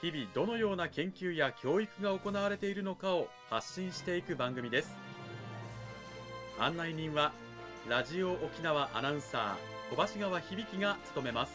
日々どのような研究や教育が行われているのかを発信していく番組です。案内人はラジオ沖縄アナウンサー小橋川響が務めます。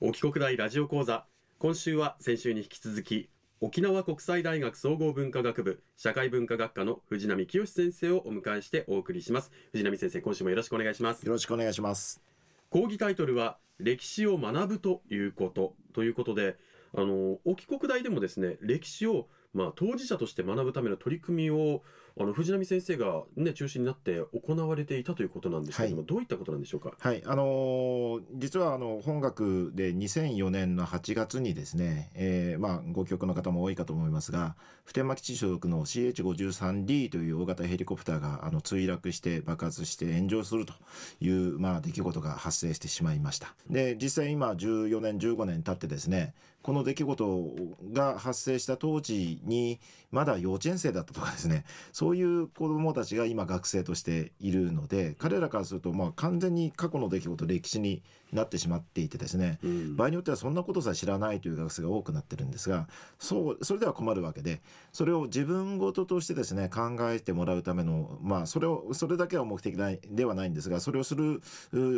沖国大ラジオ講座。今週は先週に引き続き沖縄国際大学総合文化学部社会文化学科の藤波清先生をお迎えしてお送りします。藤波先生今週もよろしくお願いします。よろしくお願いします。講義タイトルは歴史を学ぶということ。ということであの沖国大でもですね歴史をまあ当事者として学ぶための取り組みをあの藤波先生が、ね、中心になって行われていたということなんですけれども、はい、どういったことなんでしょうか？はい、あのー、実はあの本学で2004年の8月にですね、えー、まあご記憶の方も多いかと思いますが、普天間基地所属の CH53D という大型ヘリコプターがあの墜落して爆発して炎上するというまあ出来事が発生してしまいました。で、実際今14年15年経ってですね、この出来事が発生した当時にまだ幼稚園生だったとかですね、そういう子どもたちが今学生としているので彼らからするとまあ完全に過去の出来事歴史になってしまっていてですね、うん、場合によってはそんなことさえ知らないという学生が多くなってるんですがそうそれでは困るわけでそれを自分事としてですね考えてもらうためのまあそれをそれだけは目的ではないんですがそれをする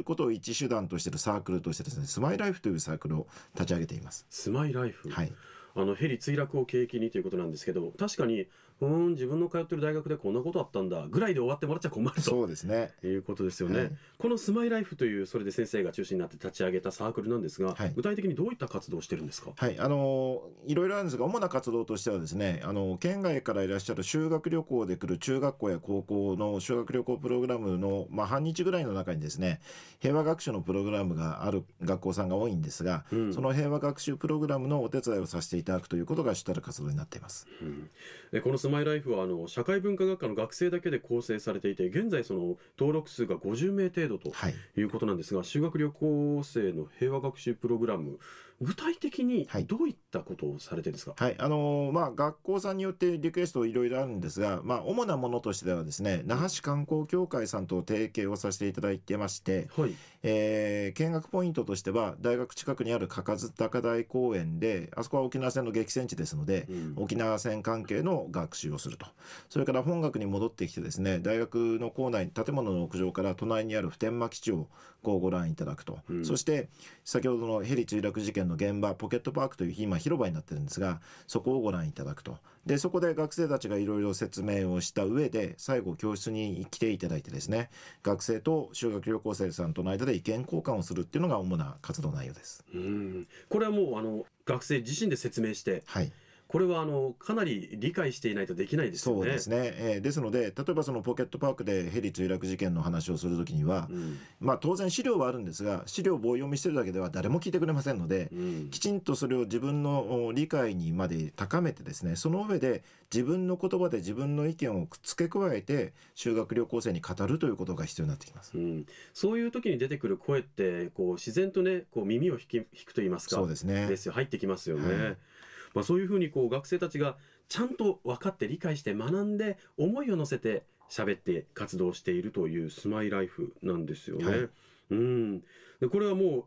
ことを一手段としているサークルとしてですねスマイライフというサークルを立ち上げています。スマイライフ。はい。あのヘリ墜落を契機にということなんですけど確かにうん自分の通ってる大学でこんなことあったんだぐらいで終わってもらっちゃ困ると。そうですね。いうことですよね、はい、このスマイライフというそれで先生が中心になって立ち上げたサークルなんですが、はい、具体的にどういった活動をしてるんですか？はい。あのいろいろあるんですが主な活動としてはですねあの県外からいらっしゃる修学旅行で来る中学校や高校の修学旅行プログラムの、まあ、半日ぐらいの中にですね平和学習のプログラムがある学校さんが多いんですが、うん、その平和学習プログラムのお手伝いをさせていただくということが主たる活動になっています、うん、このスマイライフはあの社会文化学科の学生だけで構成されていて現在その登録数が50名程度とい。うことなんですが、はい、修学旅行生の平和学習プログラム具体的にどういったことをされてるんですか、はい、あのー、まあ、学校さんによってリクエストいろいろあるんですが、まあ、主なものとしてはですね那覇市観光協会さんと提携をさせていただいてまして、はいえー、見学ポイントとしては大学近くにあるかかず高台公園であそこは沖縄戦の激戦地ですので、うん、沖縄戦関係の学習をすると。それから本学に戻ってきてですね大学の構内建物の屋上から隣にある普天間基地をこうご覧いただくと、うん、そして先ほどのヘリ墜落事件の現場ポケットパークという今広場になってるんですがそこをご覧いただくと。でそこで学生たちがいろいろ説明をした上で最後教室に来ていただいてですね学生と修学旅行生さんとの間で意見交換をするっていうのが主な活動内容です。うんこれはもうあの学生自身で説明して、はいこれはあのかなり理解していないとできないですよね。そうですね、えー、ですので例えばそのポケットパークでヘリ墜落事件の話をするときには、うん、まあ、当然資料はあるんですが資料を棒読みしてるだけでは誰も聞いてくれませんので、うん、きちんとそれを自分の理解にまで高めてですねその上で自分の言葉で自分の意見を付け加えて修学旅行生に語るということが必要になってきます、うん、そういう時に出てくる声ってこう自然とねこう耳を引き引くと言いますか。そうですね。ですよ。入ってきますよね。はいまあ、そういうふうにこう学生たちがちゃんと分かって理解して学んで思いを乗せて喋って活動しているというスマイライフなんですよね。はい、うんでこれはもう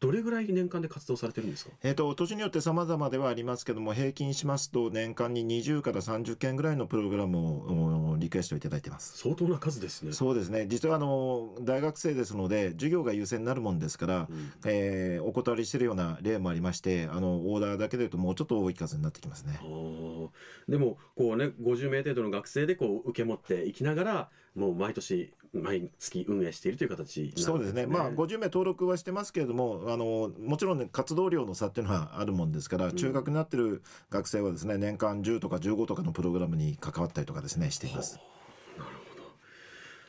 どれぐらい年間で活動されてるんですか、えーと、年によって様々ではありますけども平均しますと年間に20から30件ぐらいのプログラムをリクエストいただいてます。相当な数ですね。そうですね。実はあの大学生ですので授業が優先になるもんですから、うん、えー、お断りしてるような例もありましてあのオーダーだけでいうともうちょっと多い数になってきますね。でもこうね50名程度の学生でこう受け持っていきながらもう毎年毎月運営しているという形、ね、そうですね。まあ50名登録はしてますけれどもあのもちろん、ね、活動量の差っていうのはあるもんですから、中学になってる学生はですね年間10とか15とかのプログラムに関わったりとかですねしています。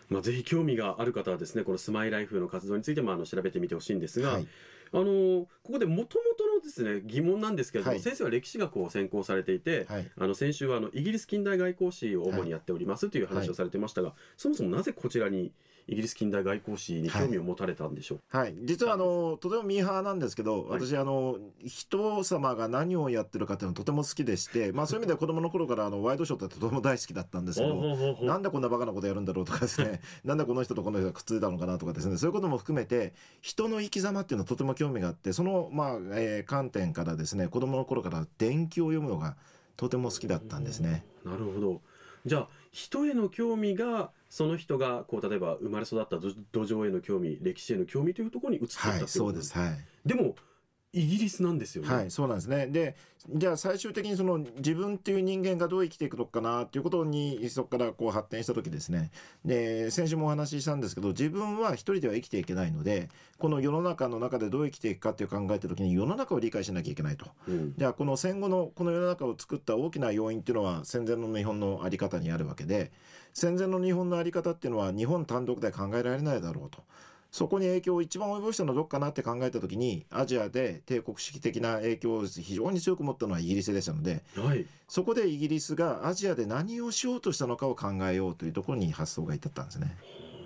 まあ、ぜひ興味がある方はですねこのスマイライフの活動についてもあの調べてみてほしいんですが、はいあのここでもともとのですね疑問なんですけれども、はい。先生は歴史学を専攻されていて、はい。あの先週はあのイギリス近代外交史を主にやっておりますという話をされてましたが、そもそもなぜこちらにイギリス近代外交史に興味を持たれたんでしょうはい、実はあのとてもミーハーなんですけど、はい。私あの人様が何をやってるかっていうのとても好きでして、まあ、そういう意味では 子供の頃からあのワイドショーってとても大好きだったんですけど。なんでこんなバカなことやるんだろうとかですね なんでこの人とこの人がくっついたのかなとかですねそういうことも含めて人の生き様っていうのはとても興味があってその、まあえー観点からですね子供の頃から伝記を読むのがとても好きだったんですね。なるほど。じゃあ人への興味がその人がこう例えば生まれ育った土土壌への興味歴史への興味というところに移っていったはい、っていうそうです。はい。でもイギリスなんですよね、はい、そうなんですね。で、じゃあ最終的にその自分っていう人間がどう生きていくのかなっていうことにそこからこう発展した時ですね。で、先週もお話ししたんですけど、自分は一人では生きていけないので、この世の中の中でどう生きていくかっていう考えた時に世の中を理解しなきゃいけないと。うんじゃあこの戦後のこの世の中を作った大きな要因っていうのは戦前の日本の在り方にあるわけで戦前の日本の在り方っていうのは日本単独で考えられないだろうと。そこに影響を一番及ぼしたのはどっかなって考えた時にアジアで帝国主義的な影響を非常に強く持ったのはイギリスでしたのではいそこでイギリスがアジアで何をしようとしたのかを考えようというところに発想が至ったんですね。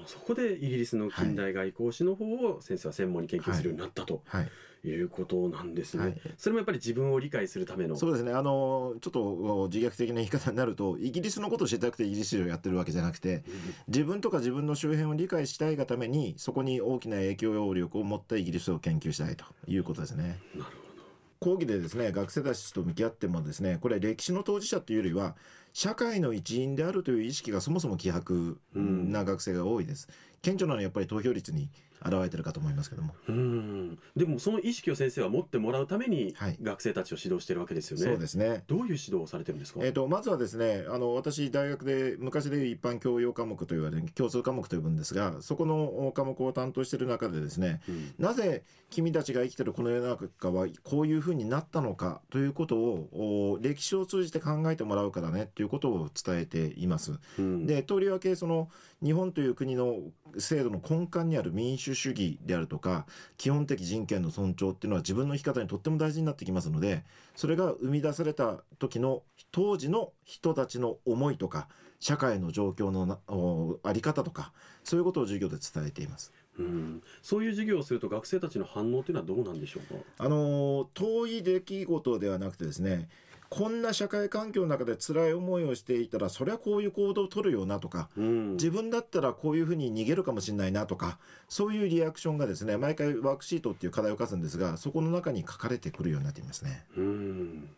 そこでイギリスの近代外交史の方を先生は専門に研究するようになったとはい、い。うことなんですね、はい。それもやっぱり自分を理解するための。そうですね。あのちょっと自虐的な言い方になるとイギリスのことを知りたくてイギリス史をやってるわけじゃなくて自分とか自分の周辺を理解したいがためにそこに大きな影響力を持ったイギリスを研究したいということですね。なるほど。講義でですね学生たちと向き合ってもですねこれ歴史の当事者というよりは社会の一員であるという意識がそもそも希薄な学生が多いです。顕著なのはやっぱり投票率に現れてるかと思いますけども。うんでもその意識を先生は持ってもらうためにはい学生たちを指導してるわけですよね、そうですね。どういう指導をされてるんですか、えー、とまずはですねあの私大学で昔でいう一般教養科目と言われる共通科目と呼ぶんですがそこの科目を担当している中でですねうんなぜ君たちが生きてるこの世の中はこういうふうになったのかということをお歴史を通じて考えてもらうからねということを伝えています。うんでとりわけその日本という国の制度の根幹にある民主主義であるとか基本的人権の尊重っていうのは自分の生き方にとっても大事になってきますのでそれが生み出された時の当時の人たちの思いとか社会の状況のあり方とかそういうことを授業で伝えています。うん、そういう授業をすると学生たちの反応というのはどうなんでしょうか？あの遠い出来事ではなくてですねこんな社会環境の中で辛い思いをしていたらそりゃこういう行動を取るよなとかうん自分だったらこういうふうに逃げるかもしれないなとかそういうリアクションがですね毎回ワークシートっていう課題を課すんですがそこの中に書かれてくるようになっていますね。うん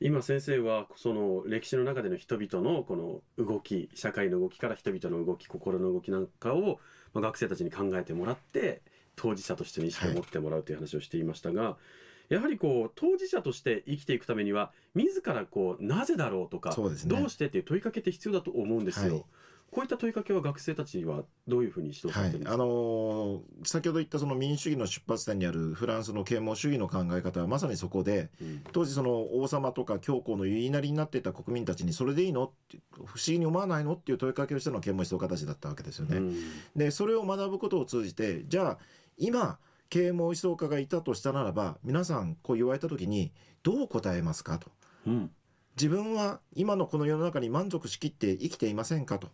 今先生はその歴史の中での人々のこの動き社会の動きから人々の動き心の動きなんかを、まあ、学生たちに考えてもらって当事者としての意識を持ってもらうという話をしていましたが、やはりこう当事者として生きていくためには自らこうなぜだろうとかそうですね。どうしてっていう問いかけって必要だと思うんですよ。はい。こういった問いかけは学生たちにはどういうふうに指れてるんですか、あのー先ほど言ったその民主主義の出発点にあるフランスの啓蒙主義の考え方はまさにそこでうん。当時その王様とか教皇の言いなりになっていた国民たちにそれでいいの？って不思議に思わないの？っていう問いかけをしたのが啓蒙思想家たちだったわけですよね。うん。でそれを学ぶことを通じてじゃあ今啓蒙思想家がいたとしたならば皆さんこう言われた時にどう答えますかと。うん。自分は今のこの世の中に満足しきって生きていませんかと。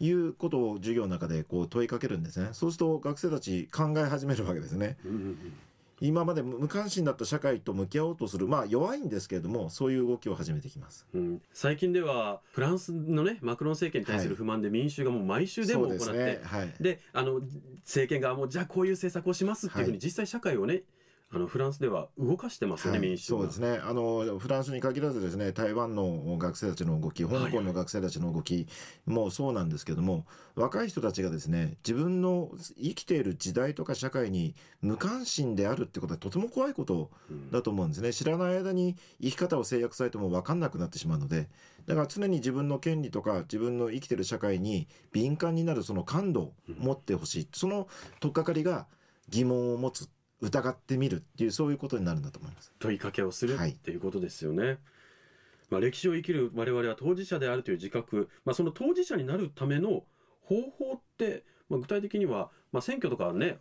いうことを授業の中でこう問いかけるんですね。そうすると学生たち考え始めるわけですね。うんうん今まで無関心だった社会と向き合おうとするまあ弱いんですけれどもそういう動きを始めてきます。うん、最近ではフランスのねマクロン政権に対する不満で民衆がもう毎週デモを行って、ですね。はい。であの政権側もじゃあこういう政策をしますっていうふうにはい。実際社会をねあのフランスでは動かしてますよね、はい。民衆がそうですね。あのフランスに限らずですね台湾の学生たちの動き香港の学生たちの動きもそうなんですけども、若い人たちがですね自分の生きている時代とか社会に無関心であるってことはとても怖いことうん。だと思うんですね。知らない間に生き方を制約されても分かんなくなってしまうのでだから常に自分の権利とか自分の生きてる社会に敏感になるその感度を持ってほしい、その取っかかりが疑問を持つ疑ってみるっていうそういうことになるんだと思います。問いかけをするはいっていうことですよね。まあ、歴史を生きる我々は当事者であるという自覚、まあ、その当事者になるための方法って、まあ、具体的には、まあ、選挙とかはね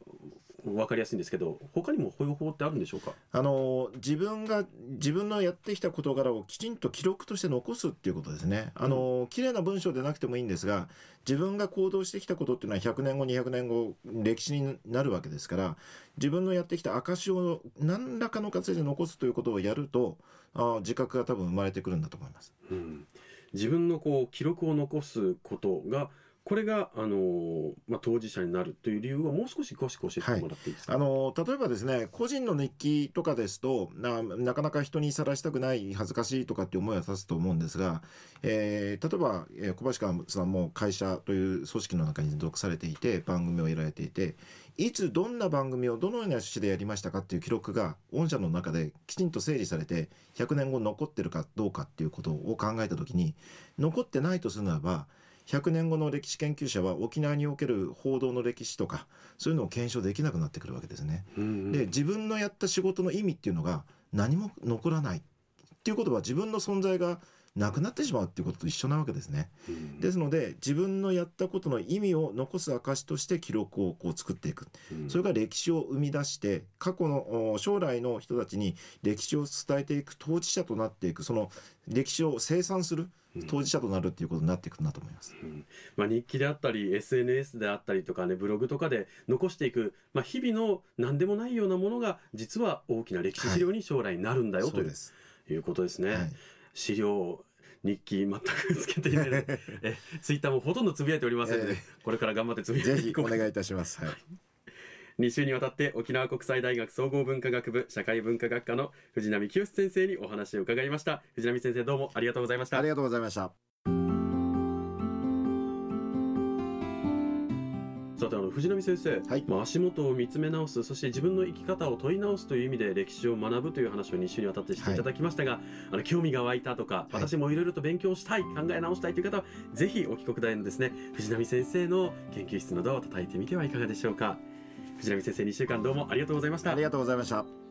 分かりやすいんですけど他にも方法ってあるんでしょうか？あの自分が自分のやってきた事柄をきちんと記録として残すっていうことですね。あの、綺麗な文章でなくてもいいんですが自分が行動してきたことっていうのは100年後200年後歴史になるわけですから自分のやってきた証を何らかの形で残すということをやるとあ自覚が多分生まれてくるんだと思います。うん、自分のこう記録を残すことがこれが、あのーまあ、当事者になるという理由はもう少し詳しく教えてもらっていいですか、あの例えばですね個人の日記とかですとななかなか人にさらしたくない恥ずかしいとかって思いは立つと思うんですが、えー例えば、えー小橋川さんも会社という組織の中に属されていて番組をやられていていつどんな番組をどのような趣旨でやりましたかっていう記録が御社の中できちんと整理されて100年後残ってるかどうかっていうことを考えた時に残ってないとするならば100年後の歴史研究者は沖縄における報道の歴史とかそういうのを検証できなくなってくるわけですね。うんうん。で自分のやった仕事の意味っていうのが何も残らないっていうことは自分の存在がなくなってしまうっていうことと一緒なわけですね。うんですので自分のやったことの意味を残す証として記録をこう作っていく。うん。それが歴史を生み出して過去のお将来の人たちに歴史を伝えていく当事者となっていく。その歴史を生産する当事者となるっていうことになっていくんだと思います。うんまあ、日記であったり SNS であったりとかねブログとかで残していく、まあ、日々の何でもないようなものが実は大きな歴史資料に将来なるんだよ、というそう。いうことですね。はい資料日記全くつけていない えツイッターもほとんどつぶやいておりませんので、えこれから頑張ってつぶやぜいていこうお願いいたします。はい。2週にわたって沖縄国際大学総合文化学部社会文化学科の藤波清先生にお話を伺いました。藤波先生どうもありがとうございました。ありがとうございました。さてあの藤波先生、はい。まあ、足元を見つめ直すそして自分の生き方を問い直すという意味で歴史を学ぶという話を2週にわたってしていただきましたが、あの興味が湧いたとか、い。私もいろいろと勉強したい考え直したいという方はぜひお帰国大のですね藤波先生の研究室のドアを叩いてみてはいかがでしょうか藤波先生2週間どうもありがとうございましたありがとうございました。